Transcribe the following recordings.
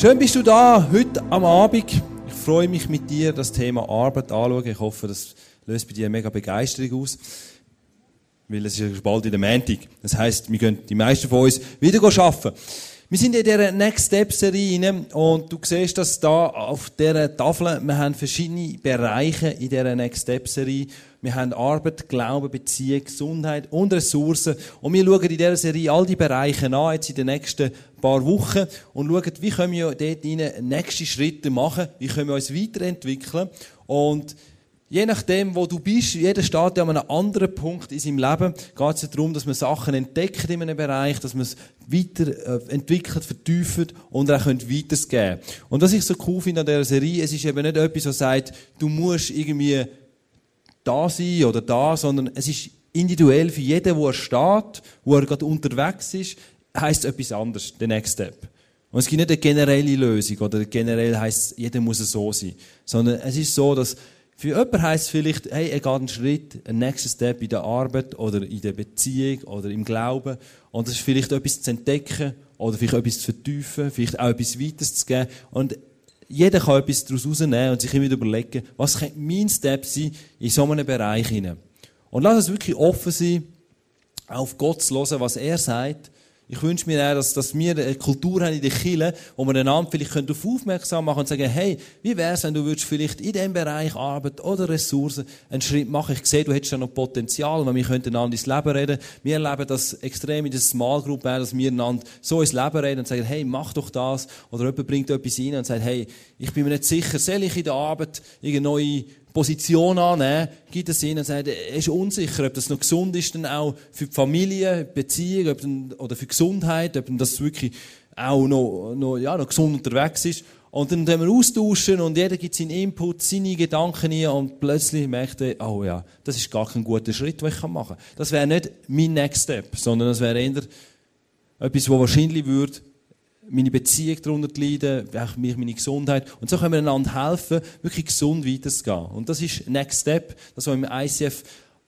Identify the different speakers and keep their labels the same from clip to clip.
Speaker 1: Schön bist du da, heute am Abend. Ich freue mich mit dir, das Thema Arbeit anzuschauen. Ich hoffe, das löst bei dir mega Begeisterung aus. Weil es ist bald in der Montag. Das heisst, wir gehen die meisten von uns wieder arbeiten. Wir sind in dieser Next Step Serie und du siehst das da auf dieser Tafel. Wir haben verschiedene Bereiche in dieser Next Step Serie. Wir haben Arbeit, Glauben, Beziehung, Gesundheit und Ressourcen. Und wir schauen in dieser Serie all die Bereiche an, jetzt in den nächsten paar Wochen, und schauen, wie können wir dort nächste Schritte machen, wie können wir uns weiterentwickeln. Und Je nachdem, wo du bist, jeder steht ja an einem anderen Punkt in seinem Leben, geht es darum, dass man Sachen entdeckt in einem Bereich, dass man es weiterentwickelt, äh, vertieft und auch weitergeben Und was ich so cool finde an dieser Serie, es ist eben nicht etwas, das sagt, du musst irgendwie da sein oder da, sondern es ist individuell für jeden, wo er steht, wo er gerade unterwegs ist, heisst etwas anderes, der Next Step. Und es gibt nicht eine generelle Lösung oder generell heisst, jeder muss so sein, sondern es ist so, dass für jemanden heisst es vielleicht, hey, er geht einen Schritt, einen nächsten Step in der Arbeit oder in der Beziehung oder im Glauben. Und das ist vielleicht etwas zu entdecken oder vielleicht etwas zu vertiefen, vielleicht auch etwas weiteres zu geben. Und jeder kann etwas daraus rausnehmen und sich immer überlegen, was könnte mein Step sein in so einem Bereich. Und lass uns wirklich offen sein, auf Gott zu hören, was er sagt ich wünsche mir auch, dass, dass wir eine Kultur haben in der Kirche, wo wir einander vielleicht darauf aufmerksam machen und sagen, hey, wie wär's, wenn du würdest vielleicht in diesem Bereich Arbeit oder Ressourcen einen Schritt machen? Ich sehe, du hättest da noch Potenzial, weil wir könnten einander ins Leben reden. Wir erleben das extrem in der Small Group, dass wir einander so ins Leben reden und sagen, hey, mach doch das. Oder jemand bringt etwas rein und sagt, hey, ich bin mir nicht sicher, soll ich in der Arbeit irgendeine neue Position annehmen, gibt es Sinn und sagt, er ist unsicher, ob das noch gesund ist, dann auch für die Familie, Beziehung dann, oder für Gesundheit, ob das wirklich auch noch, noch, ja, noch gesund unterwegs ist. Und dann können wir austauschen und jeder gibt seinen Input, seine Gedanken hier und plötzlich merkt er, oh ja, das ist gar kein guter Schritt, den ich machen kann. Das wäre nicht mein Next Step, sondern das wäre eher etwas, was wahrscheinlich würde meine Beziehung darunter leiden, auch mich, meine Gesundheit. Und so können wir einander helfen, wirklich gesund weiterzugehen. Und das ist Next Step, das wir im ICF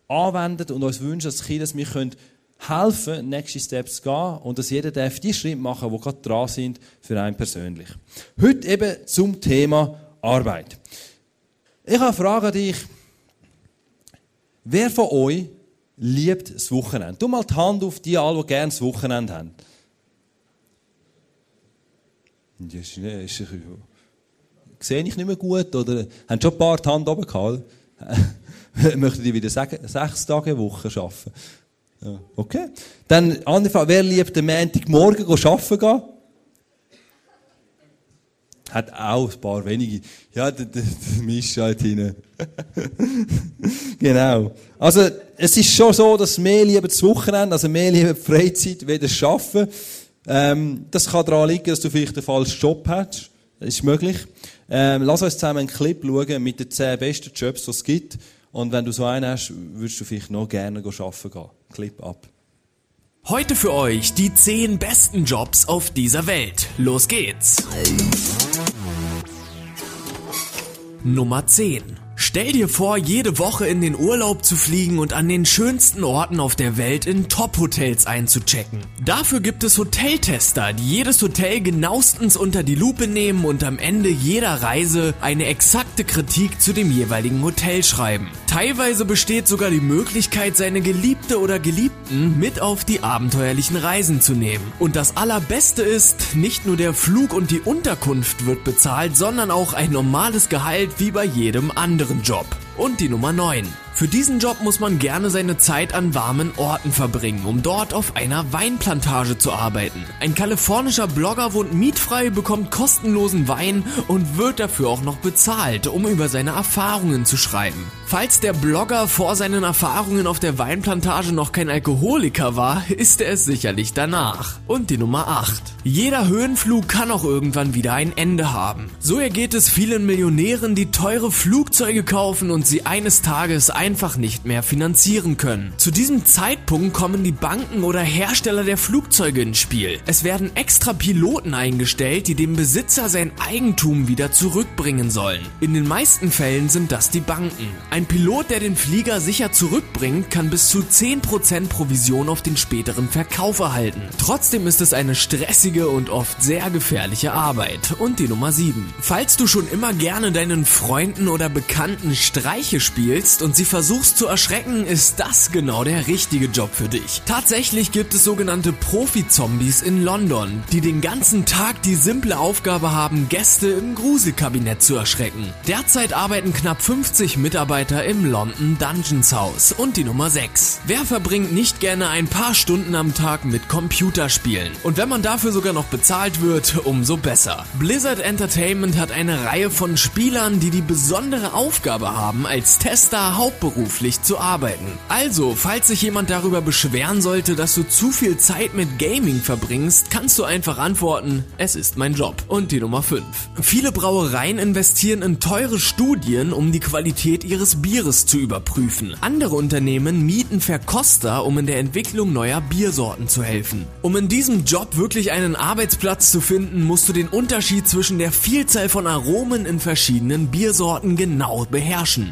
Speaker 1: anwenden und uns wünschen als Kinder, dass wir können helfen, nächste Steps zu gehen und dass jeder darf die Schritte machen, die gerade dran sind für einen persönlich. Heute eben zum Thema Arbeit. Ich habe Frage an dich. Wer von euch liebt das Wochenende? Tu mal die Hand auf die alle, die gerne das Wochenende haben. Und ist, ist, ist, sehe ich nicht mehr gut oder haben schon ein paar die Hand oben gehalten? Möchten die wieder sechs Tage Woche arbeiten? Ja, okay. Dann, andere Frage, wer liebt am Montagmorgen arbeiten gehen? Hat auch ein paar wenige. Ja, der, der, der Mischa halt hinein. genau. Also, es ist schon so, dass mehr lieber das Wochenende, also mehr lieber die Freizeit, weder das Arbeiten. Ähm, das kann daran liegen, dass du vielleicht den falschen Job hast. Das ist möglich. Ähm, lass uns zusammen einen Clip schauen mit den zehn besten Jobs, die es gibt. Und wenn du so einen hast, würdest du vielleicht noch gerne arbeiten gehen. Clip ab.
Speaker 2: Heute für euch die zehn besten Jobs auf dieser Welt. Los geht's. Nummer 10. Stell dir vor, jede Woche in den Urlaub zu fliegen und an den schönsten Orten auf der Welt in Top-Hotels einzuchecken. Dafür gibt es Hoteltester, die jedes Hotel genauestens unter die Lupe nehmen und am Ende jeder Reise eine exakte Kritik zu dem jeweiligen Hotel schreiben. Teilweise besteht sogar die Möglichkeit, seine Geliebte oder Geliebten mit auf die abenteuerlichen Reisen zu nehmen. Und das Allerbeste ist, nicht nur der Flug und die Unterkunft wird bezahlt, sondern auch ein normales Gehalt wie bei jedem anderen Job. Und die Nummer 9. Für diesen Job muss man gerne seine Zeit an warmen Orten verbringen, um dort auf einer Weinplantage zu arbeiten. Ein kalifornischer Blogger wohnt mietfrei, bekommt kostenlosen Wein und wird dafür auch noch bezahlt, um über seine Erfahrungen zu schreiben. Falls der Blogger vor seinen Erfahrungen auf der Weinplantage noch kein Alkoholiker war, ist er es sicherlich danach. Und die Nummer 8. Jeder Höhenflug kann auch irgendwann wieder ein Ende haben. So ergeht es vielen Millionären, die teure Flugzeuge kaufen und und sie eines Tages einfach nicht mehr finanzieren können. Zu diesem Zeitpunkt kommen die Banken oder Hersteller der Flugzeuge ins Spiel. Es werden extra Piloten eingestellt, die dem Besitzer sein Eigentum wieder zurückbringen sollen. In den meisten Fällen sind das die Banken. Ein Pilot, der den Flieger sicher zurückbringt, kann bis zu 10% Provision auf den späteren Verkauf erhalten. Trotzdem ist es eine stressige und oft sehr gefährliche Arbeit. Und die Nummer 7. Falls du schon immer gerne deinen Freunden oder Bekannten Streiche spielst und sie versuchst zu erschrecken, ist das genau der richtige Job für dich. Tatsächlich gibt es sogenannte Profi-Zombies in London, die den ganzen Tag die simple Aufgabe haben, Gäste im Gruselkabinett zu erschrecken. Derzeit arbeiten knapp 50 Mitarbeiter im London Dungeons House. Und die Nummer 6. Wer verbringt nicht gerne ein paar Stunden am Tag mit Computerspielen? Und wenn man dafür sogar noch bezahlt wird, umso besser. Blizzard Entertainment hat eine Reihe von Spielern, die die besondere Aufgabe haben, als Tester hauptberuflich zu arbeiten. Also, falls sich jemand darüber beschweren sollte, dass du zu viel Zeit mit Gaming verbringst, kannst du einfach antworten, es ist mein Job. Und die Nummer 5. Viele Brauereien investieren in teure Studien, um die Qualität ihres Bieres zu überprüfen. Andere Unternehmen mieten Verkoster, um in der Entwicklung neuer Biersorten zu helfen. Um in diesem Job wirklich einen Arbeitsplatz zu finden, musst du den Unterschied zwischen der Vielzahl von Aromen in verschiedenen Biersorten genau beherrschen.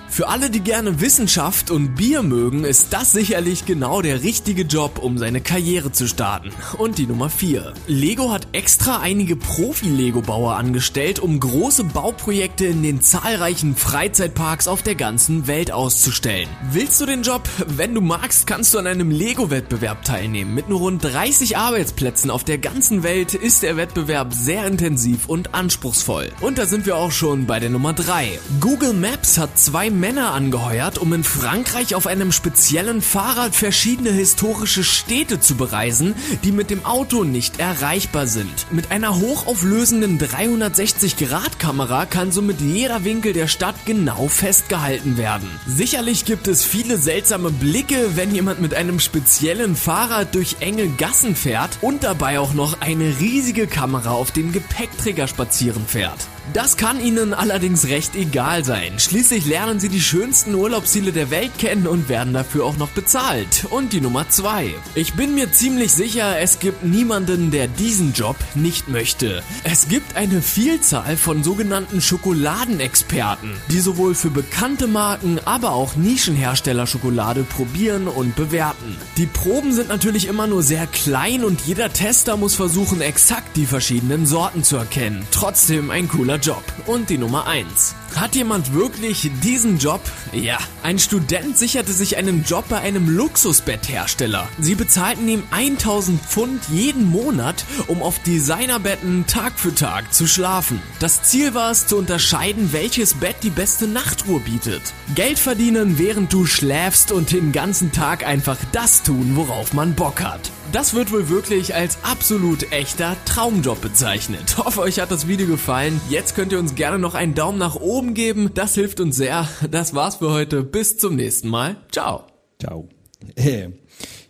Speaker 2: Für alle, die gerne Wissenschaft und Bier mögen, ist das sicherlich genau der richtige Job, um seine Karriere zu starten. Und die Nummer 4. Lego hat extra einige Profi-Lego-Bauer angestellt, um große Bauprojekte in den zahlreichen Freizeitparks auf der ganzen Welt auszustellen. Willst du den Job? Wenn du magst, kannst du an einem Lego-Wettbewerb teilnehmen. Mit nur rund 30 Arbeitsplätzen auf der ganzen Welt ist der Wettbewerb sehr intensiv und anspruchsvoll. Und da sind wir auch schon bei der Nummer 3. Google Maps hat zwei Männer angeheuert, um in Frankreich auf einem speziellen Fahrrad verschiedene historische Städte zu bereisen, die mit dem Auto nicht erreichbar sind. Mit einer hochauflösenden 360-Grad-Kamera kann somit jeder Winkel der Stadt genau festgehalten werden. Sicherlich gibt es viele seltsame Blicke, wenn jemand mit einem speziellen Fahrrad durch enge Gassen fährt und dabei auch noch eine riesige Kamera auf dem Gepäckträger spazieren fährt. Das kann Ihnen allerdings recht egal sein. Schließlich lernen Sie die schönsten Urlaubsziele der Welt kennen und werden dafür auch noch bezahlt. Und die Nummer 2. Ich bin mir ziemlich sicher, es gibt niemanden, der diesen Job nicht möchte. Es gibt eine Vielzahl von sogenannten Schokoladenexperten, die sowohl für bekannte Marken, aber auch Nischenhersteller Schokolade probieren und bewerten. Die Proben sind natürlich immer nur sehr klein und jeder Tester muss versuchen, exakt die verschiedenen Sorten zu erkennen. Trotzdem ein cooler Job. Und die Nummer 1. Hat jemand wirklich diesen Job? Ja. Ein Student sicherte sich einen Job bei einem Luxusbetthersteller. Sie bezahlten ihm 1000 Pfund jeden Monat, um auf Designerbetten Tag für Tag zu schlafen. Das Ziel war es zu unterscheiden, welches Bett die beste Nachtruhe bietet. Geld verdienen, während du schläfst und den ganzen Tag einfach das tun, worauf man Bock hat. Das wird wohl wirklich als absolut echter Traumjob bezeichnet. Hoffe, euch hat das Video gefallen. Jetzt könnt ihr uns gerne noch einen Daumen nach oben geben. Das hilft uns sehr. Das war's für heute. Bis zum nächsten Mal. Ciao.
Speaker 1: Ciao.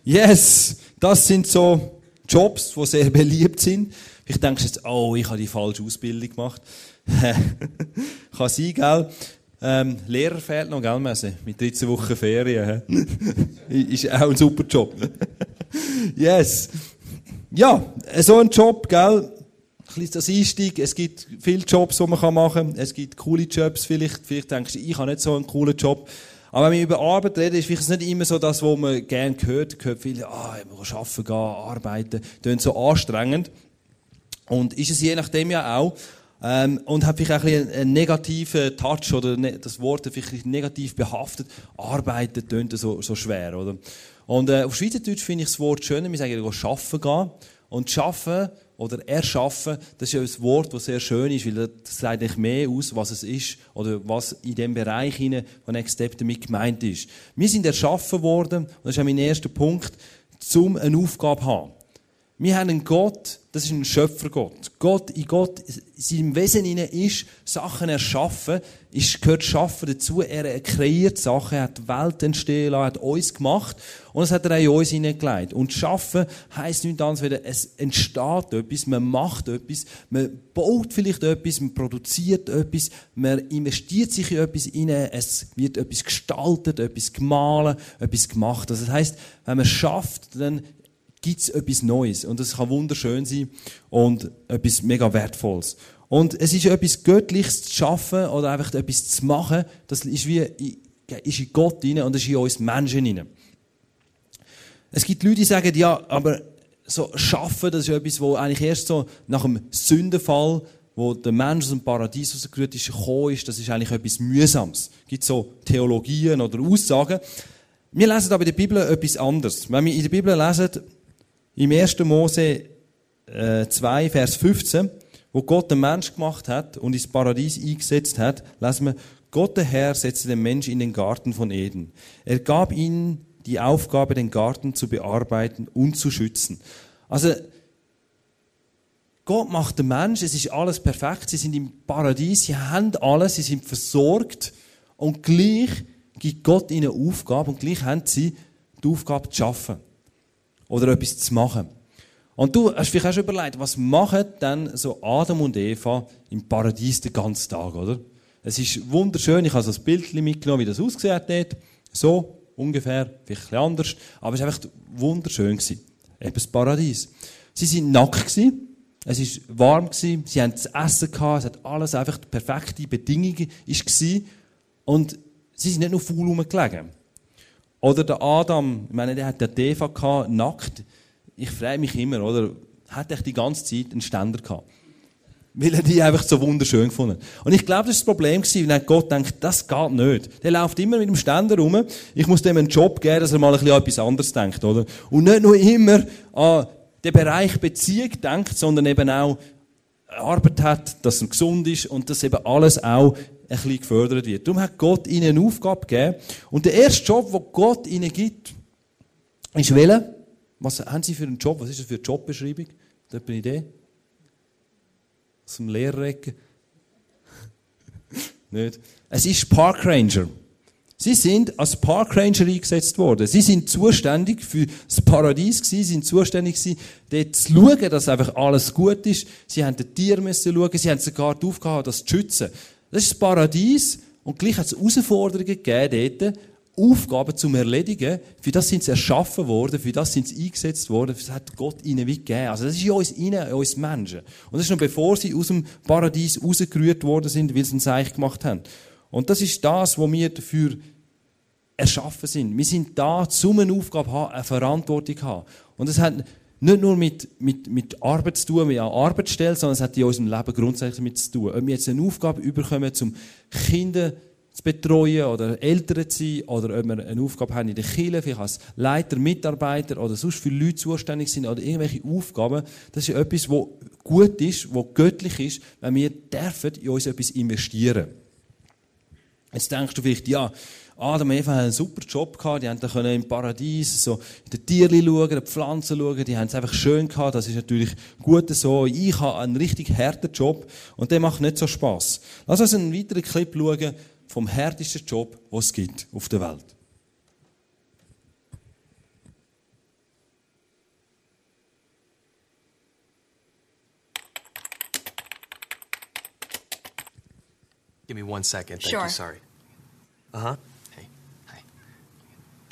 Speaker 1: Yes, das sind so Jobs, die sehr beliebt sind. Ich denke jetzt, oh, ich habe die falsche Ausbildung gemacht. Kann sein, gell? Ähm, Lehrer fehlt noch, gell, Messe? Mit 13 Wochen Ferien. ist auch ein super Job. Yes. Ja, so ein Job, gell? Ein das Einstieg. Es gibt viele Jobs, die man machen kann. Es gibt coole Jobs vielleicht. Vielleicht denkst du, ich habe nicht so einen coolen Job. Aber wenn wir über Arbeit reden, ist vielleicht nicht immer so das, was man gerne hört. Man hört viele, ah, man kann arbeiten gehen, arbeiten. Das so anstrengend. Und ist es je nachdem ja auch. Ähm, und hat vielleicht auch ein einen negativen Touch oder ne, das Wort vielleicht negativ behaftet. Arbeiten tönt so, so schwer, oder? Und äh, auf Schweizerdeutsch finde ich das Wort schöner. Wir sagen, arbeiten gehen. Und schaffen oder erschaffen, das ist ja ein Wort, das sehr schön ist, weil das sagt eigentlich mehr aus, was es ist oder was in dem Bereich hinein von Next Step damit gemeint ist. Wir sind erschaffen worden, und das ist auch mein erster Punkt, um eine Aufgabe haben. Wir haben einen Gott, das ist ein Schöpfergott. Gott, in Gott, in seinem Wesen hinein ist Sachen erschaffen, ist, gehört Schaffen dazu. Er kreiert Sachen, er hat die Welt entstehen lassen, hat uns gemacht und das hat er auch in uns hineingelegt. Und Schaffen heisst nichts anderes, als es entsteht etwas, man macht etwas, man baut vielleicht etwas, man produziert etwas, man investiert sich in etwas hinein, es wird etwas gestaltet, etwas gemahlen, etwas gemacht. Also das heisst, wenn man schafft, dann gibt es etwas Neues. Und das kann wunderschön sein und etwas mega Wertvolles. Und es ist etwas Göttliches zu schaffen oder einfach etwas zu machen, das ist wie, ist in Gott rein und das ist in uns Menschen rein. Es gibt Leute, die sagen, ja, aber so schaffen, das ist etwas, wo eigentlich erst so nach dem Sündenfall, wo der Mensch aus dem Paradies rausgerührt ist, gekommen ist, das ist eigentlich etwas Mühsames. Es gibt so Theologien oder Aussagen. Wir lesen aber in der Bibel etwas anderes. Wenn wir in der Bibel lesen, im 1. Mose äh, 2, Vers 15, wo Gott den Mensch gemacht hat und ins Paradies eingesetzt hat, lesen wir, Gott der Herr setzte den Mensch in den Garten von Eden. Er gab ihnen die Aufgabe, den Garten zu bearbeiten und zu schützen. Also, Gott macht den Mensch, es ist alles perfekt, sie sind im Paradies, sie haben alles, sie sind versorgt und gleich gibt Gott ihnen Aufgabe und gleich haben sie die Aufgabe zu schaffen oder etwas zu machen. Und du hast vielleicht auch schon überlegt, was machen denn so Adam und Eva im Paradies den ganzen Tag, oder? Es ist wunderschön, ich habe so ein Bild mitgenommen, wie das ausgesehen hat dort. So, ungefähr, vielleicht ein anders, aber es war einfach wunderschön gewesen. Eben das Paradies. Sie sind nackt gewesen, es war warm gewesen, sie haben zu essen gehabt, es hat alles einfach die perfekte Bedingungen gewesen. Und sie sind nicht nur faul rumgelegen. Oder der Adam, ich meine, der hat den Eva gehabt, nackt. Ich frage mich immer, oder? Hat er die ganze Zeit einen Ständer gehabt? Weil er die einfach so wunderschön gefunden Und ich glaube, das ist das Problem gewesen, wenn Gott denkt, das geht nicht. Der läuft immer mit dem Ständer rum. Ich muss dem einen Job geben, dass er mal ein bisschen an etwas anderes denkt, oder? Und nicht nur immer an den Bereich Beziehung denkt, sondern eben auch Arbeit hat, dass er gesund ist und dass eben alles auch bisschen gefördert wird. Darum hat Gott ihnen eine Aufgabe gegeben. Und der erste Job, den Gott ihnen gibt, ist wählen. Was haben sie für einen Job? Was ist das für eine Jobbeschreibung? Ihr eine Idee? Aus dem Lehrerecke? Nicht. Es ist Park Ranger. Sie sind als Park Ranger eingesetzt worden. Sie sind zuständig für das Paradies. Sie sind zuständig gewesen, dort zu schauen, dass einfach alles gut ist. Sie haben den Tier müssen schauen. Sie haben sogar die Aufgabe, das zu schützen. Das ist das Paradies. Und gleich hat es Herausforderungen gegeben dort, Aufgaben zum Erledigen. Für das sind sie erschaffen worden, für das sind sie eingesetzt worden, das hat Gott ihnen wie gegeben. Also das ist in uns in uns Menschen. Und das ist noch bevor sie aus dem Paradies rausgerührt worden sind, weil sie ein Seich gemacht haben. Und das ist das, was wir dafür erschaffen sind. Wir sind da, um eine Aufgabe haben, eine Verantwortung haben. Und das hat nicht nur mit, mit, mit Arbeit zu tun, wie an Arbeitsstelle, sondern es hat in unserem Leben grundsätzlich mit zu tun. Ob wir jetzt eine Aufgabe überkommen, um Kinder zu betreuen oder Eltern zu sein, oder ob wir eine Aufgabe haben in der Kirche, vielleicht als Leiter, Mitarbeiter oder sonst für Leute zuständig sind oder irgendwelche Aufgaben, das ist etwas, was gut ist, was göttlich ist, wenn wir dürfen in uns etwas investieren. Jetzt denkst du vielleicht, ja, Adam und Eva haben einen super Job gehabt, die haben dann im Paradies so in den Tieren schauen, in die Pflanzen schauen, die haben es einfach schön gehabt, das ist natürlich gut so. Ich habe einen richtig harten Job und der macht nicht so Spaß. Lass uns einen weiteren Clip schauen vom härtesten Job, den es gibt auf der Welt.
Speaker 3: Give me one second. Thank
Speaker 4: Sure.
Speaker 3: you. Sorry. Uh huh.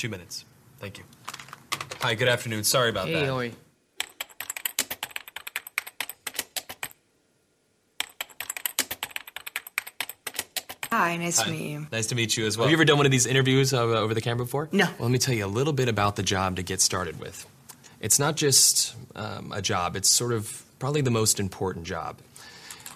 Speaker 3: Hey. Hi. Two minutes. Thank you. Hi. Good afternoon. Sorry about
Speaker 5: Hey,
Speaker 3: that.
Speaker 5: how?
Speaker 4: Hi, nice
Speaker 3: Hi.
Speaker 4: to meet you.
Speaker 3: Nice to meet you as well. Have you ever done one of these interviews uh, over the camera before?
Speaker 4: No.
Speaker 3: Well, let me tell you a little bit about the job to get started with. It's not just um, a job, it's sort of probably the most important job.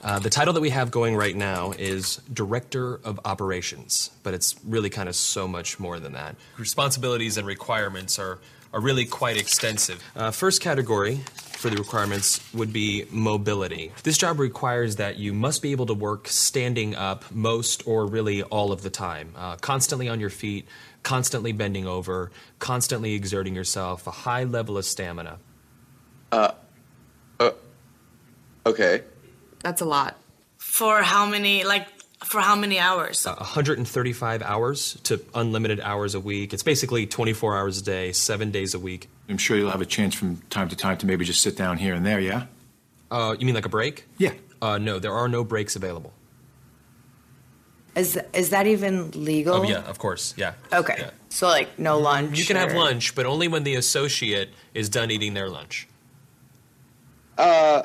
Speaker 3: Uh, the title that we have going right now is Director of Operations, but it's really kind of so much more than that. Responsibilities and requirements are, are really quite extensive. Uh, first category for the requirements would be mobility. This job requires that you must be able to work standing up most or really all of the time, uh, constantly on your feet, constantly bending over, constantly exerting yourself, a high level of stamina.
Speaker 5: Uh, uh okay.
Speaker 4: That's a lot.
Speaker 6: For how many, like, for how many hours?
Speaker 3: Uh, 135 hours to unlimited hours a week. It's basically 24 hours a day, seven days a week.
Speaker 7: I'm sure you'll have a chance from time to time to maybe just sit down here and there, yeah?
Speaker 3: Uh, you mean like a break?
Speaker 7: Yeah.
Speaker 3: Uh, no, there are no breaks available.
Speaker 4: Is is that even legal?
Speaker 3: Oh, yeah, of course, yeah.
Speaker 4: Okay.
Speaker 3: Yeah.
Speaker 4: So like no lunch.
Speaker 3: You can have lunch, but only when the associate is done eating their lunch.
Speaker 5: Uh,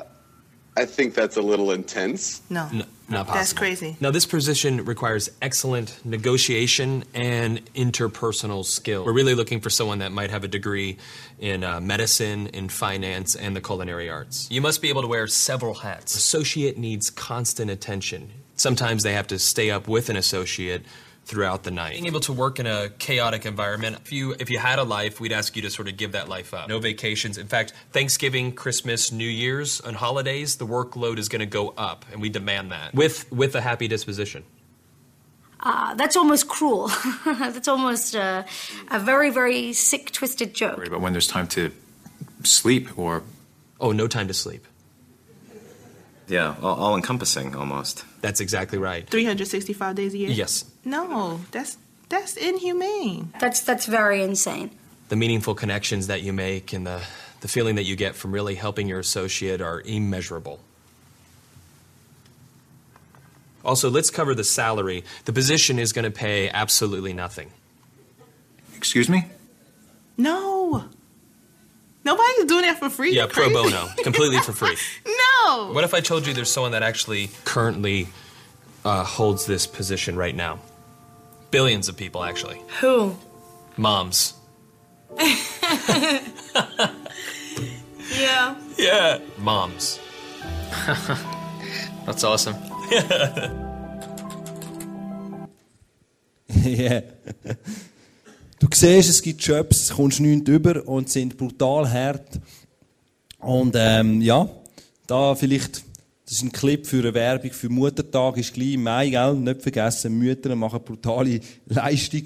Speaker 5: I think that's a little intense.
Speaker 6: No.
Speaker 3: N- not possible.
Speaker 6: That's crazy.
Speaker 3: Now, this position requires excellent negotiation and interpersonal skill. We're really looking for someone that might have a degree in uh, medicine, in finance, and the culinary arts. You must be able to wear several hats. Associate needs constant attention. Sometimes they have to stay up with an associate throughout the night. Being able to work in a chaotic environment, if you if you had a life, we'd ask you to sort of give that life up. No vacations. In fact, Thanksgiving, Christmas, New Year's, and holidays, the workload is going to go up, and we demand that with with a happy disposition.
Speaker 8: Uh, that's almost cruel. that's almost uh, a very, very sick, twisted joke.
Speaker 7: But when there's time to sleep or.
Speaker 3: Oh, no time to sleep.
Speaker 9: Yeah, all, all encompassing almost.
Speaker 3: That's exactly right.
Speaker 6: 365 days a year?
Speaker 3: Yes.
Speaker 6: No, that's that's inhumane.
Speaker 8: That's that's very insane.
Speaker 3: The meaningful connections that you make and the, the feeling that you get from really helping your associate are immeasurable. Also, let's cover the salary. The position is going to pay absolutely nothing.
Speaker 7: Excuse me?
Speaker 6: No. Nobody's doing that for free.
Speaker 3: Yeah, pro bono, completely for free.
Speaker 6: No.
Speaker 3: What if I told you there's someone that actually currently uh, holds this position right now? Billions of people, actually.
Speaker 6: Who?
Speaker 3: Moms.
Speaker 6: Yeah.
Speaker 3: Yeah. Moms.
Speaker 9: That's awesome.
Speaker 1: Ja. Du siehst, es gibt Jobs, es kommst nicht über und sind brutal hart. Und ähm, ja, da vielleicht, das ist ein Clip für eine Werbung für Muttertag, ist gleich im Mai, gell? Nicht vergessen, Mütter machen brutale Leistung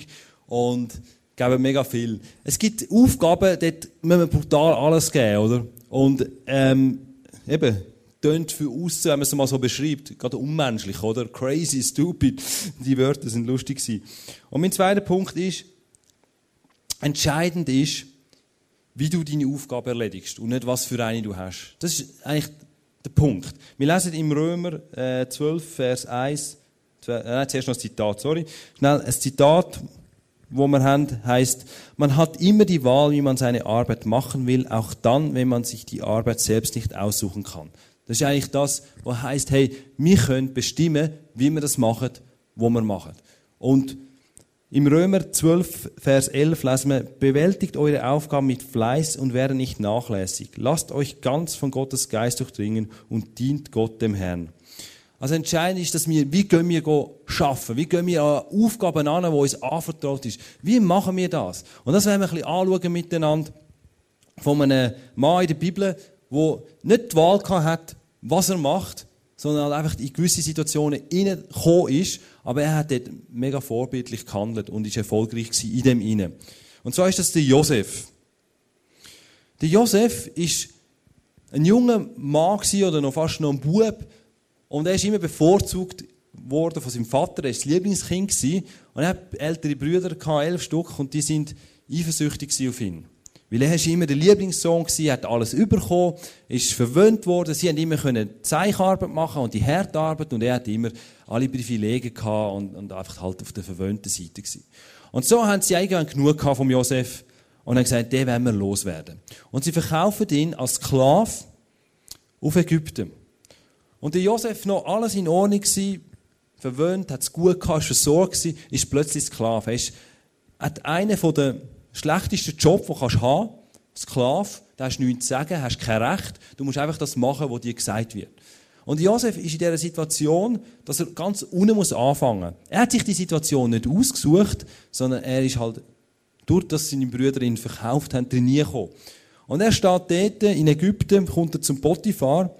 Speaker 1: und geben mega viel. Es gibt Aufgaben, dort müssen wir brutal alles geben, oder? Und ähm, eben, tönt für aussen, wenn man es mal so beschreibt, gerade unmenschlich, oder? Crazy, stupid. Die Wörter sind lustig gewesen. Und mein zweiter Punkt ist, entscheidend ist, wie du deine Aufgabe erledigst und nicht, was für eine du hast. Das ist eigentlich der Punkt. Wir lesen im Römer äh, 12, Vers 1, zwei, äh, nein, zuerst noch ein Zitat, sorry. Schnell, ein Zitat, wo wir haben, heißt, man hat immer die Wahl, wie man seine Arbeit machen will, auch dann, wenn man sich die Arbeit selbst nicht aussuchen kann. Das ist eigentlich das, was heißt, hey, wir können bestimmen, wie wir das machen, wo wir machen. Und im Römer 12, Vers 11 lesen wir, bewältigt eure Aufgaben mit Fleiß und werde nicht nachlässig. Lasst euch ganz von Gottes Geist durchdringen und dient Gott dem Herrn. Also entscheidend ist, dass wir, wie gehen wir schaffen? Wie gehen wir an Aufgaben an, die uns anvertraut ist? Wie machen wir das? Und das werden wir ein bisschen anschauen miteinander von einem Mann in der Bibel, der nicht die Wahl hat, was er macht, sondern halt einfach in gewisse Situationen hineingekommen ist, aber er hat dort mega vorbildlich gehandelt und ist erfolgreich gewesen in dem hinein. Und zwar ist das der Josef. Der Josef ist ein junger Mann oder noch fast noch ein Bub und er ist immer bevorzugt worden von seinem Vater, er war das Lieblingskind gewesen, und er hat ältere Brüder gehabt, elf Stück, und die sind eifersüchtig auf ihn. Weil er war immer der Lieblingssohn, gewesen, hat alles bekommen, ist verwöhnt worden, sie haben immer können Zeichenarbeit machen und die Härtarbeit und er hat immer alle Privilegien gehabt und, und einfach halt auf der verwöhnten Seite gewesen. Und so haben sie eigentlich genug gehabt vom Josef und haben gesagt, den wollen wir loswerden. Und sie verkaufen ihn als Sklave auf Ägypten. Und der Josef noch alles in Ordnung gewesen, verwöhnt, hat es gut gehabt, ist versorgt gewesen, ist plötzlich Sklave. Er ist, hat einen von den schlechtesten Jobs, den du haben kannst. Sklave, da hast du nichts zu sagen, hast kein Recht, du musst einfach das machen, was dir gesagt wird. Und Josef ist in dieser Situation, dass er ganz unten muss anfangen. Er hat sich die Situation nicht ausgesucht, sondern er ist halt durch das seine Brüder ihn verkauft haben, trainiert gekommen. Und er steht dort in Ägypten, kommt er zum Potiphar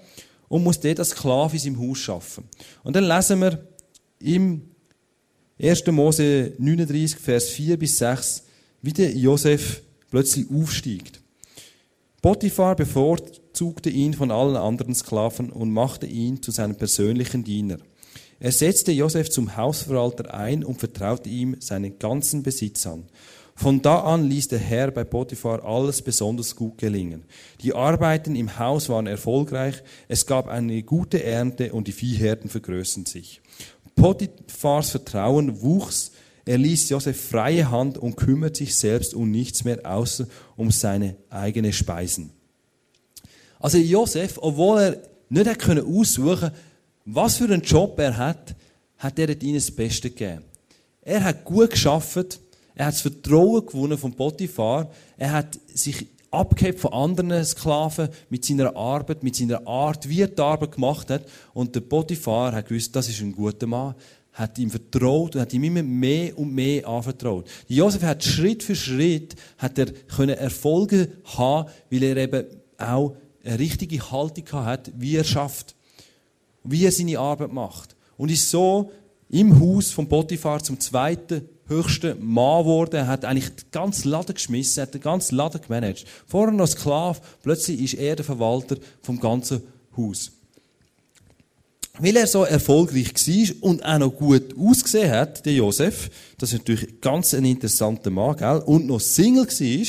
Speaker 1: und muss dort als Sklave in seinem Haus arbeiten. Und dann lesen wir im 1. Mose 39, Vers 4 bis 6, wie der Josef plötzlich aufsteigt. Potiphar bevorzugte ihn von allen anderen Sklaven und machte ihn zu seinem persönlichen Diener. Er setzte Josef zum Hausverwalter ein und vertraute ihm seinen ganzen Besitz an. Von da an ließ der Herr bei Potiphar alles besonders gut gelingen. Die Arbeiten im Haus waren erfolgreich, es gab eine gute Ernte und die Viehherden vergrößerten sich. Potiphars Vertrauen wuchs, er ließ Josef freie Hand und kümmert sich selbst um nichts mehr außer um seine eigenen Speisen. Also Josef, obwohl er nicht können aussuchen, was für einen Job er hat, hat er ihnen das Beste gegeben. Er hat gut geschafft, er hat das Vertrauen gewonnen von Potiphar. Er hat sich abgehebt von anderen Sklaven mit seiner Arbeit, mit seiner Art, wie er die Arbeit gemacht hat. Und der Potiphar hat gewusst, das ist ein guter Mann, hat ihm vertraut und hat ihm immer mehr und mehr anvertraut. Josef hat Schritt für Schritt hat er können Erfolge haben, weil er eben auch eine richtige Haltung hat, wie er schafft, wie er seine Arbeit macht. Und ist so im Haus von Potiphar zum zweiten höchsten Mann geworden. Er hat eigentlich den ganzen Laden geschmissen, hat den ganzen Laden gemanagt. Vorher noch Sklave, plötzlich ist er der Verwalter vom ganzen Haus. Weil er so erfolgreich war und auch noch gut ausgesehen hat, der Josef, das ist natürlich ganz ein interessanter Mann, gell? und noch Single war,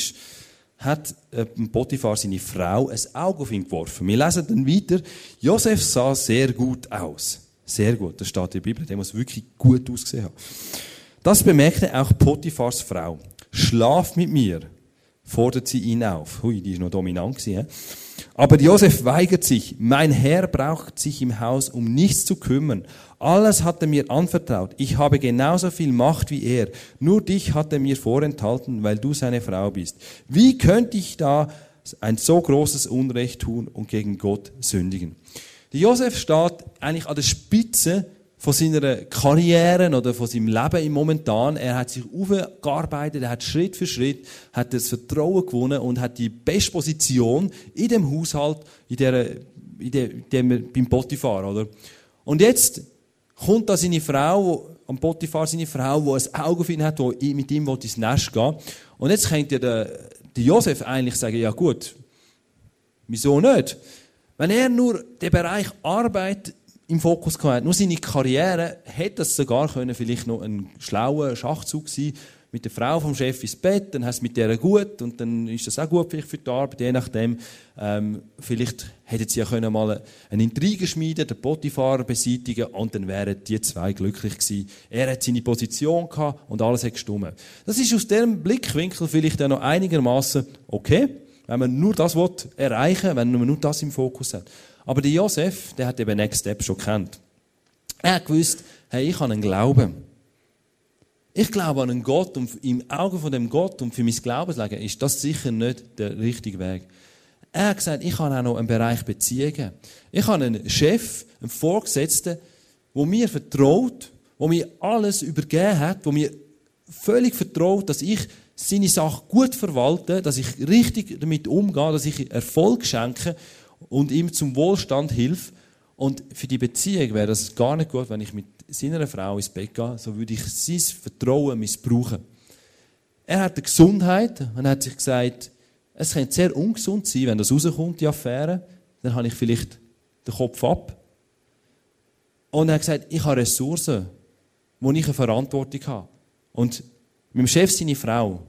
Speaker 1: hat äh, Potiphar seine Frau ein Auge auf ihn geworfen. Wir lesen dann weiter. Josef sah sehr gut aus. Sehr gut. Das steht in der Bibel. Der muss wirklich gut ausgesehen haben. Das bemerkte auch Potiphars Frau. Schlaf mit mir, fordert sie ihn auf. Hui, die ist noch dominant gewesen, Aber Josef weigert sich. Mein Herr braucht sich im Haus um nichts zu kümmern. Alles hat er mir anvertraut. Ich habe genauso viel Macht wie er. Nur dich hat er mir vorenthalten, weil du seine Frau bist. Wie könnte ich da ein so großes Unrecht tun und gegen Gott sündigen? Der Josef steht eigentlich an der Spitze von seiner Karriere oder von seinem Leben im Momentan. Er hat sich aufgearbeitet, er hat Schritt für Schritt, hat das Vertrauen gewonnen und hat die beste Position in dem Haushalt, in der, in dem, in dem beim Potiphar, oder? Und jetzt kommt da seine Frau, am Potiphar seine Frau, die ein Auge auf ihn hat, die mit ihm ins Nest gehen Und jetzt könnte der, der Josef eigentlich sagen, ja gut, wieso nicht? Wenn er nur den Bereich Arbeit im Fokus gehabt. Nur seine Karriere hätte es sogar können, vielleicht noch ein schlauer Schachzug sein mit der Frau vom Chef ins Bett, dann hast du mit der gut und dann ist das auch gut vielleicht für die Arbeit, je nachdem. Ähm, vielleicht hätten sie ja können mal eine Intrige schmieden, den Potifar beseitigen und dann wären die zwei glücklich gewesen. Er hat seine Position gehabt und alles hat gestummen. Das ist aus diesem Blickwinkel vielleicht auch noch einigermaßen okay, wenn man nur das will erreichen, wenn man nur das im Fokus hat. Aber der Josef, der hat eben Next Step schon kennt. Er hat gewusst, hey, ich habe einen Glauben. Ich glaube an einen Gott und im Auge von dem Gott und für mein Glaubensleben ist das sicher nicht der richtige Weg. Er hat gesagt, ich habe auch noch einen Bereich Beziehungen. Ich habe einen Chef, einen Vorgesetzten, der mir vertraut, der mir alles übergeben hat, der mir völlig vertraut, dass ich seine Sache gut verwalte, dass ich richtig damit umgehe, dass ich Erfolg schenke und ihm zum Wohlstand hilft. Und für die Beziehung wäre das gar nicht gut, wenn ich mit seiner Frau ins Bett gehe, so würde ich sein Vertrauen missbrauchen. Er hat eine Gesundheit und hat sich gesagt, es könnte sehr ungesund sein, wenn das rauskommt, die Affäre. Dann habe ich vielleicht den Kopf ab. Und er hat gesagt, ich habe Ressourcen, wo ich eine Verantwortung habe. Und meinem Chef, seine Frau,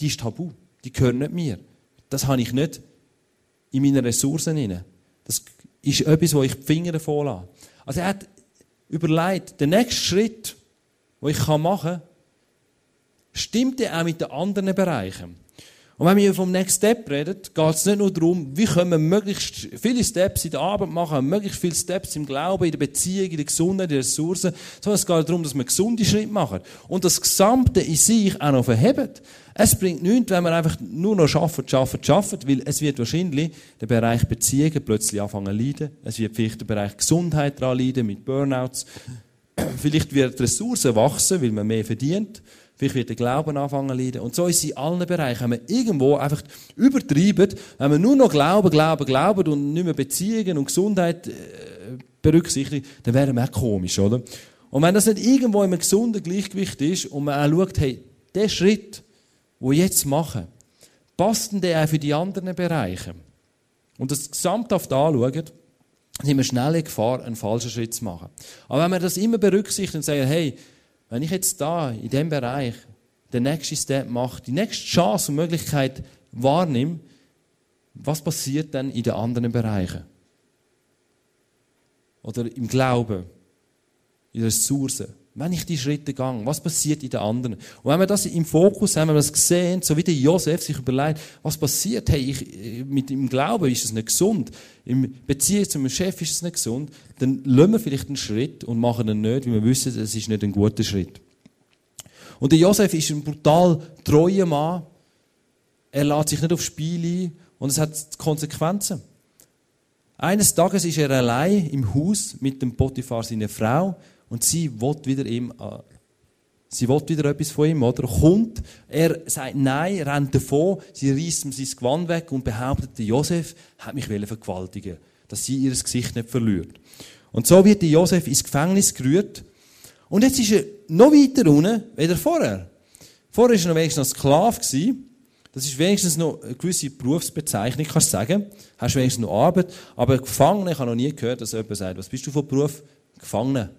Speaker 1: die ist tabu. Die gehört nicht mir. Das habe ich nicht in meinen Ressourcen hinein. Ist etwas, wo ich die Finger davon lasse. Also er hat überlegt, der nächste Schritt, den ich machen kann, stimmt ja auch mit den anderen Bereichen. Und wenn wir vom Next Step reden, geht es nicht nur darum, wie können wir möglichst viele Steps in der Arbeit machen, möglichst viele Steps im Glauben, in der Beziehung, in der Gesundheit, in den Ressourcen, sondern es geht darum, dass wir gesunde Schritte machen. Und das Gesamte in sich auch noch verhebt. Es bringt nichts, wenn man einfach nur noch schafft, schafft, schafft, weil es wird wahrscheinlich der Bereich Beziehungen plötzlich anfangen zu leiden. Es wird vielleicht der Bereich Gesundheit daran leiden, mit Burnouts. Vielleicht wird die Ressourcen wachsen, weil man mehr verdient. Vielleicht wird der Glauben anfangen leiden. Und so ist es in allen Bereichen. Wenn man irgendwo einfach übertreibt, wenn man nur noch Glauben, Glauben, Glauben und nicht mehr Beziehungen und Gesundheit äh, berücksichtigt, dann wäre man auch komisch, oder? Und wenn das nicht irgendwo in einem gesunden Gleichgewicht ist und man auch schaut, hey, der Schritt, wo ich jetzt mache, passt denn der auch für die anderen Bereiche? und das gesamthaft anschauen, sind wir schnell in Gefahr, einen falschen Schritt zu machen. Aber wenn wir das immer berücksichtigen und sagen, hey, wenn ich jetzt da, in diesem Bereich, den nächsten Step mache, die nächste Chance und Möglichkeit wahrnehme, was passiert dann in den anderen Bereichen? Oder im Glauben, in Ressourcen. Wenn ich die Schritte gehe, was passiert in den anderen? Und wenn wir das im Fokus haben, wenn wir das sehen, so wie der Josef sich überlegt, was passiert, hey, ich, mit dem Glauben ist es nicht gesund, im Beziehung zu meinem Chef ist es nicht gesund, dann lassen wir vielleicht einen Schritt und machen ihn nicht, weil wir wissen, es ist nicht ein guter Schritt. Und der Josef ist ein brutal treuer Mann. Er lädt sich nicht aufs Spiel ein und es hat Konsequenzen. Eines Tages ist er allein im Haus mit dem Potiphar, seiner Frau, und sie will wieder ihm, äh, sie will wieder etwas von ihm, oder? Kommt, er sagt nein, rennt davon, sie reißt ihm sein Gewand weg und behauptet, Josef hat mich vergewaltigen dass sie ihr Gesicht nicht verliert. Und so wird der Josef ins Gefängnis gerührt. Und jetzt ist er noch weiter unten, als vorher. Vorher war er noch wenigstens noch Sklave. Das ist wenigstens noch eine gewisse Berufsbezeichnung, kannst du sagen. Hast wenigstens noch Arbeit. Aber Gefangene, ich habe noch nie gehört, dass jemand sagt, was bist du von Beruf? Gefangener.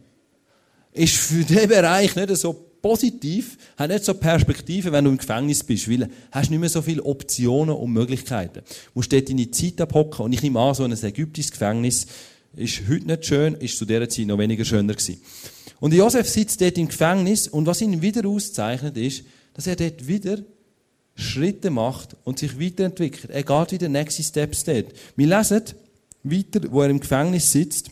Speaker 1: Ist für diesen Bereich nicht so positiv, hat nicht so Perspektive, wenn du im Gefängnis bist, weil hast nicht mehr so viele Optionen und Möglichkeiten. Du musst dort deine Zeit abhocken und ich nehme an, so ein ägyptisches Gefängnis ist heute nicht schön, ist zu dieser Zeit noch weniger schöner gewesen. Und Josef sitzt dort im Gefängnis und was ihn wieder auszeichnet ist, dass er dort wieder Schritte macht und sich weiterentwickelt. Er geht wieder nächste Steps dort. Wir lesen weiter, wo er im Gefängnis sitzt,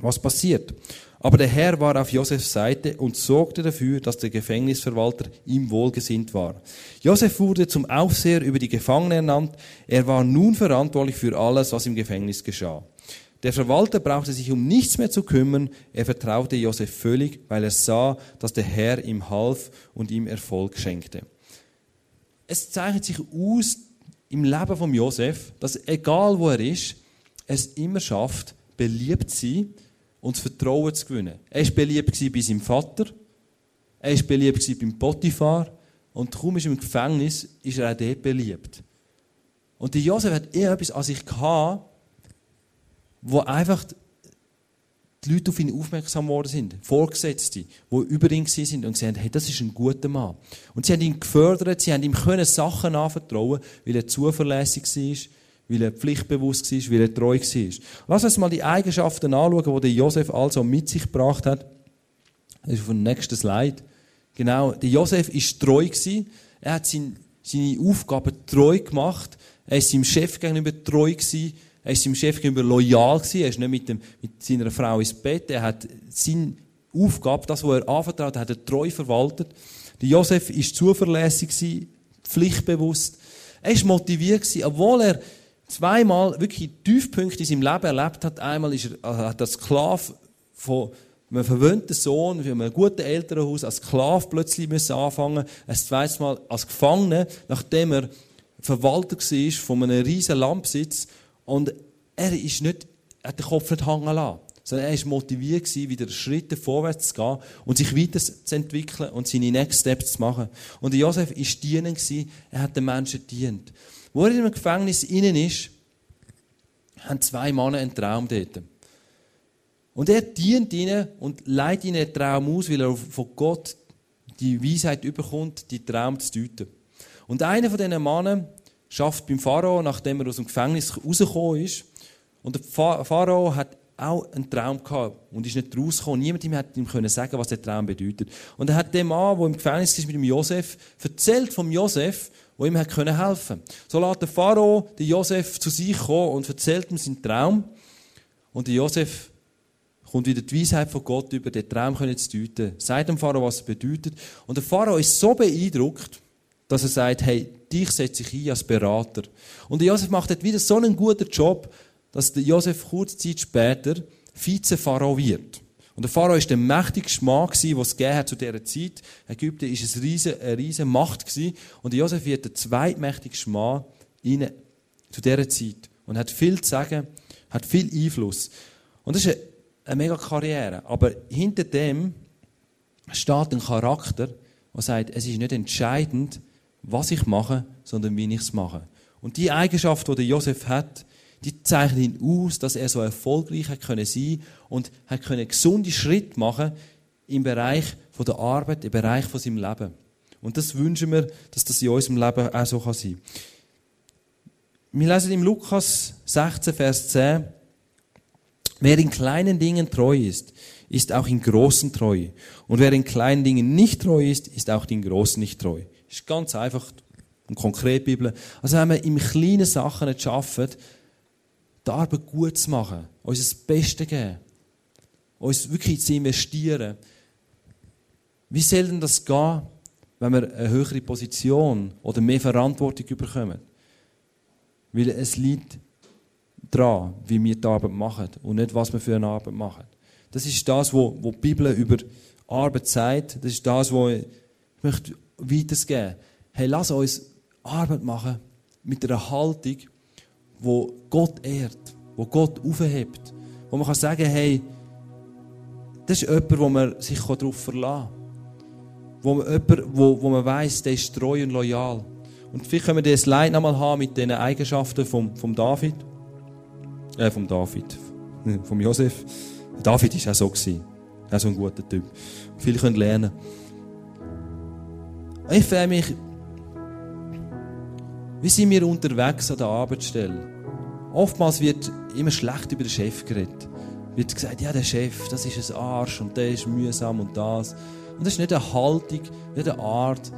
Speaker 1: was passiert. Aber der Herr war auf Josefs Seite und sorgte dafür, dass der Gefängnisverwalter ihm wohlgesinnt war. Josef wurde zum Aufseher über die Gefangenen ernannt. Er war nun verantwortlich für alles, was im Gefängnis geschah. Der Verwalter brauchte sich um nichts mehr zu kümmern. Er vertraute Josef völlig, weil er sah, dass der Herr ihm half und ihm Erfolg schenkte es zeichnet sich aus im Leben von Josef, dass egal wo er ist, es immer schafft, beliebt zu sein und das Vertrauen zu gewinnen. Er war beliebt bei seinem Vater, er war beliebt beim Potiphar und kaum ist im Gefängnis, ist er auch dort beliebt. Und der Josef hat eher etwas an sich gehabt, wo einfach die Leute auf ihn aufmerksam geworden sind. Vorgesetzte, die über ihn sind und gesagt haben, hey, das ist ein guter Mann. Und sie haben ihn gefördert, sie haben ihm Sachen anvertrauen, weil er zuverlässig war, weil er pflichtbewusst war, weil er treu war. Lass uns mal die Eigenschaften anschauen, die Josef also mit sich gebracht hat. Das ist auf dem nächsten Slide. Genau, der Josef war treu. Er hat seine Aufgaben treu gemacht. Er war seinem Chef gegenüber treu gewesen. Er ist seinem Chef gegenüber loyal gewesen. Er ist nicht mit, dem, mit seiner Frau ins Bett. Er hat seine Aufgabe, das, was er anvertraut hat, er treu verwaltet. Der Josef ist zuverlässig gewesen, pflichtbewusst. Er ist motiviert gewesen, obwohl er zweimal wirklich Tiefpunkte in seinem Leben erlebt hat. Einmal ist hat er Sklave von einem verwöhnten Sohn, von einem guten Elternhaus, als Sklave plötzlich müssen anfangen. Ein zweites Mal als Gefangener, nachdem er Verwalter war von einem riesen Landbesitz und er ist nicht, hat den Kopf nicht hängen lassen, sondern er war motiviert wieder Schritte vorwärts zu gehen und sich weiterzuentwickeln und seine Next Steps zu machen. Und Josef war dienend er hat den Menschen dient. Wo er im Gefängnis innen ist, haben zwei Männer einen Traum dort. Und er dient ihnen und leitet ihnen einen Traum aus, weil er von Gott die Weisheit überkommt, die Traum zu deuten. Und einer von diesen Männern schafft beim Pharao, nachdem er aus dem Gefängnis rausgekommen ist. Und der Pharao hat auch einen Traum gehabt und ist nicht rausgekommen. Niemand hat ihm können sagen, was der Traum bedeutet. Und er hat dem Mann, der im Gefängnis ist mit dem Josef, erzählt vom Josef, wo ihm hat können helfen. So lässt der Pharao den Josef zu sich kommen und erzählt ihm seinen Traum. Und der Josef kommt wieder die Weisheit von Gott über den Traum zu deuten. Sagt dem Pharao, was es bedeutet. Und der Pharao ist so beeindruckt, dass er sagt, hey, dich setze ich ein als Berater. Und Josef macht dort wieder so einen guten Job, dass der Josef kurze Zeit später Vize-Pharao wird. Und der Pharao ist der mächtigste Mann was es gegeben zu dieser Zeit. Ägypten ist eine riesige, eine riesige Macht. Und Josef wird der zweitmächtigste Mann zu dieser Zeit. Und hat viel zu sagen, hat viel Einfluss. Und das ist eine, eine mega Karriere. Aber hinter dem steht ein Charakter, der sagt, es ist nicht entscheidend, was ich mache, sondern wie ich es mache. Und die Eigenschaft, die Josef hat, die zeichnen ihn aus, dass er so erfolgreich hat können sein und hat können gesunde Schritt machen im Bereich von der Arbeit, im Bereich von seinem Leben. Und das wünschen wir, dass das in unserem Leben auch so kann sein. Wir lesen im Lukas 16, Vers 10, Wer in kleinen Dingen treu ist, ist auch in großen treu. Und wer in kleinen Dingen nicht treu ist, ist auch in großen nicht treu. Ist ganz einfach und konkret Bibel. Also wenn wir im kleinen Sachen nicht schaffen, die Arbeit gut zu machen, uns das Beste geben, uns wirklich zu investieren, wie soll denn das gehen, wenn wir eine höhere Position oder mehr Verantwortung bekommen? Weil es liegt daran, wie wir die Arbeit machen und nicht, was wir für eine Arbeit machen. Das ist das, was die Bibel über Arbeit sagt. Das ist das, was ich möchte weitergeben Hey, lass uns Arbeit machen mit einer Haltung, wo Gott ehrt, wo Gott aufhebt, wo man kann sagen, hey, das ist jemand, wo man sich darauf verlassen kann. Wo man, jemand, wo, wo man weiss, der ist treu und loyal. Und vielleicht können wir das Slide nochmal haben mit den Eigenschaften vom, vom David. Äh, vom David. Vom Josef. David war auch so. Gewesen. Auch so ein guter Typ. Viele können lernen. Ich frage mich, wie sind wir unterwegs an der Arbeitsstelle? Oftmals wird immer schlecht über den Chef geredet. Wird gesagt, ja, der Chef, das ist ein Arsch und der ist mühsam und das. Und das ist nicht eine Haltung, nicht eine Art,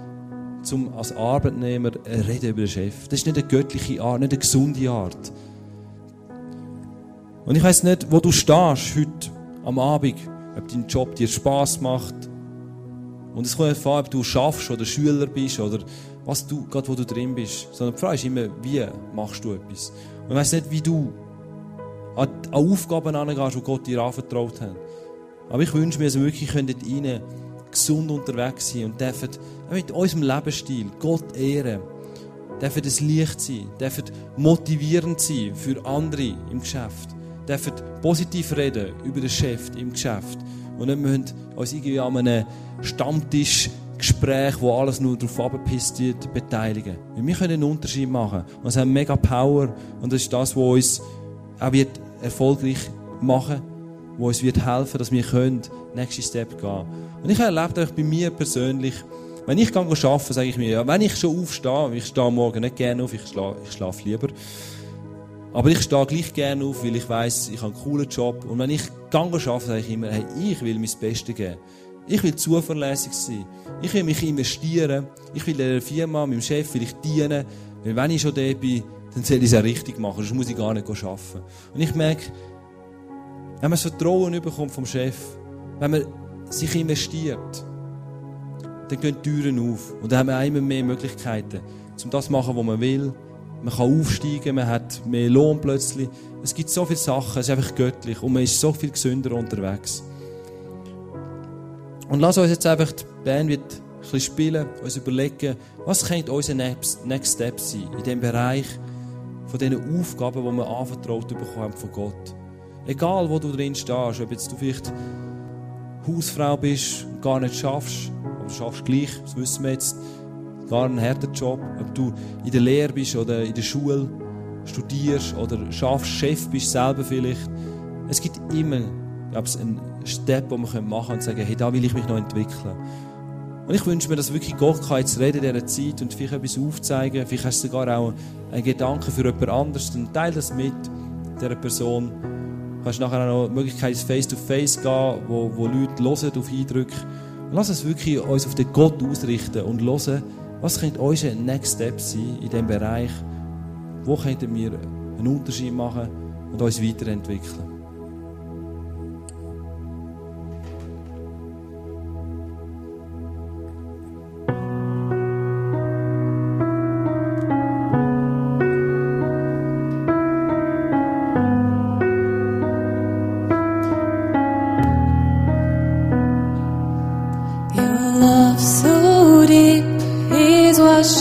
Speaker 1: zum als Arbeitnehmer reden über den Chef. Das ist nicht eine göttliche Art, nicht eine gesunde Art. Und ich weiß nicht, wo du stehst heute am Abend, ob dein Job dir Spaß macht. Und es kommt vor, ob du schaffst oder Schüler bist oder was du, gerade wo du drin bist. Sondern die Frage ist immer, wie machst du etwas? Und weiß nicht, wie du an, Aufgaben angehst, die Gott dir anvertraut hat. Aber ich wünsche mir, dass wir wirklich rein gesund unterwegs sein und dürfen mit unserem Lebensstil Gott ehren. Dürfen das Licht sein, dürfen motivierend sein für andere im Geschäft. Dürfen positiv reden über den Chef im Geschäft. Und nicht müssen uns irgendwie an einem Stammtischgespräch, wo alles nur darauf abgepisst wird, beteiligen. Weil wir können einen Unterschied machen. Und es haben mega Power. Und das ist das, was uns auch wird erfolgreich machen wo uns wird helfen, dass wir können nächsten Step gehen. Und ich habe erlebt, auch bei mir persönlich, wenn ich arbeite, sage ich mir, ja, wenn ich schon aufstehe, ich stehe morgen nicht gerne auf, ich schlafe, ich schlafe lieber, aber ich stehe gleich gerne auf, weil ich weiß, ich habe einen coolen Job. Und wenn ich arbeite, sage ich immer, hey, ich will mein Bestes geben. Ich will zuverlässig sein. Ich will mich investieren. Ich will der Firma, meinem Chef, will ich dienen. Weil wenn ich schon da bin, dann soll ich es auch richtig machen. Sonst muss ich gar nicht arbeiten. Und ich merke, wenn man das Vertrauen bekommt vom Chef, wenn man sich investiert, dann gehen die Türen auf. Und dann haben wir immer mehr Möglichkeiten, um das zu machen, was man will. Man kann aufsteigen, man hat mehr Lohn plötzlich. Es gibt so viele Sachen, es ist einfach göttlich und man ist so viel gesünder unterwegs. Und lass uns jetzt einfach, die Band wird ein bisschen spielen, uns überlegen, was könnte unser Next, Step sein in dem Bereich von diesen Aufgaben, die wir anvertraut bekommen von Gott. Egal, wo du drin stehst, ob jetzt du vielleicht Hausfrau bist und gar nicht schaffst, oder schaffst gleich, das wissen wir jetzt, gar einen harten Job, ob du in der Lehre bist oder in der Schule studierst oder schaffst, Chef bist selber vielleicht. Es gibt immer, glaube ich, einen Step, den wir machen können und sagen, hey, da will ich mich noch entwickeln. Und ich wünsche mir, dass wirklich Gott kann jetzt reden in dieser Zeit und vielleicht etwas aufzeigen. Vielleicht hast du sogar auch einen Gedanken für jemand anderes. Dann teile das mit dieser Person. Du hast nachher auch noch die Möglichkeit, Face-to-Face zu gehen, wo, wo Leute hören auf Eindrücke. Und lass uns wirklich uns auf den Gott ausrichten und hören, was könnte unser Next Step sein in diesem Bereich? Wo könnten wir einen Unterschied machen und uns weiterentwickeln?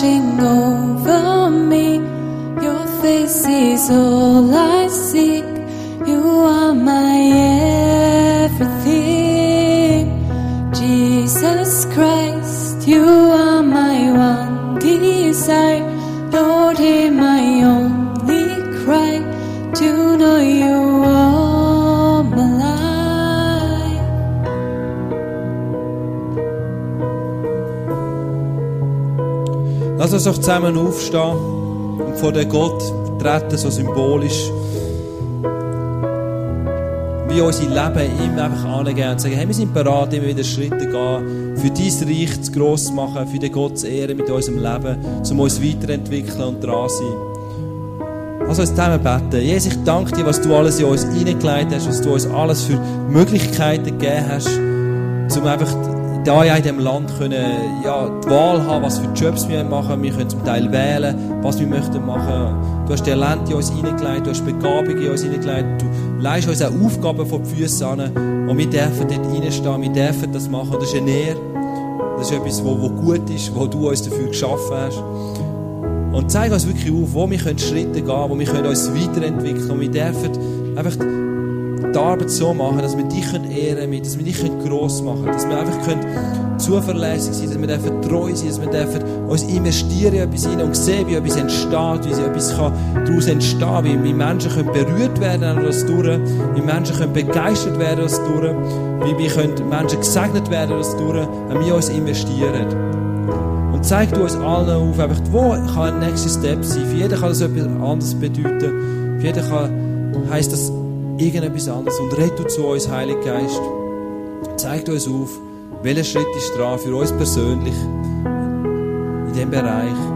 Speaker 1: over me. Your face is all I uns doch zusammen aufstehen und vor den Gott treten, so symbolisch. Wie unser Leben ihm einfach angeben und sagen, hey, wir sind bereit, immer wieder Schritte zu gehen, für dein Reich zu gross zu machen, für den Gott zu ehren mit unserem Leben, um uns weiterentwickeln und dran zu sein. Lass uns zusammen beten. Jesus, ich danke dir, was du alles in uns hineingelegt hast, was du uns alles für Möglichkeiten gegeben hast, um einfach da ja in diesem Land können, ja, die Wahl haben, was für Jobs wir machen. Wir können zum Teil wählen, was wir möchten machen. Du hast Talent in uns hineingelegt, du hast Begabung in uns hineingelegt. Du leist uns auch Aufgaben vor die Füße an und wir dürfen dort reinstehen, wir dürfen das machen. Das ist eine Ehre. Das ist etwas, wo gut ist, wo du uns dafür geschaffen hast. Und zeig uns wirklich auf, wo wir Schritte gehen können, wo wir uns weiterentwickeln können. Und wir dürfen einfach die Arbeit so machen, dass wir dich ehren können, dass wir dich gross machen können, dass wir einfach können zuverlässig sein können, dass wir treu sein dass wir uns investieren in etwas hinein und sehen, wie etwas entsteht, wie etwas daraus entstehen wie, wie Menschen können berührt werden an das durch, wie Menschen können begeistert werden das durch, wie wir können Menschen gesegnet werden das durch, wenn wir uns investieren. Und zeig du uns allen auf, einfach, wo kann ein nächster Step sein. Für jeden kann das etwas anderes bedeuten. Für jeden kann, heisst das irgendetwas anderes. Und red du zu uns, Heiliger Geist. Zeig uns auf, welcher Schritt ist dran für uns persönlich in diesem Bereich.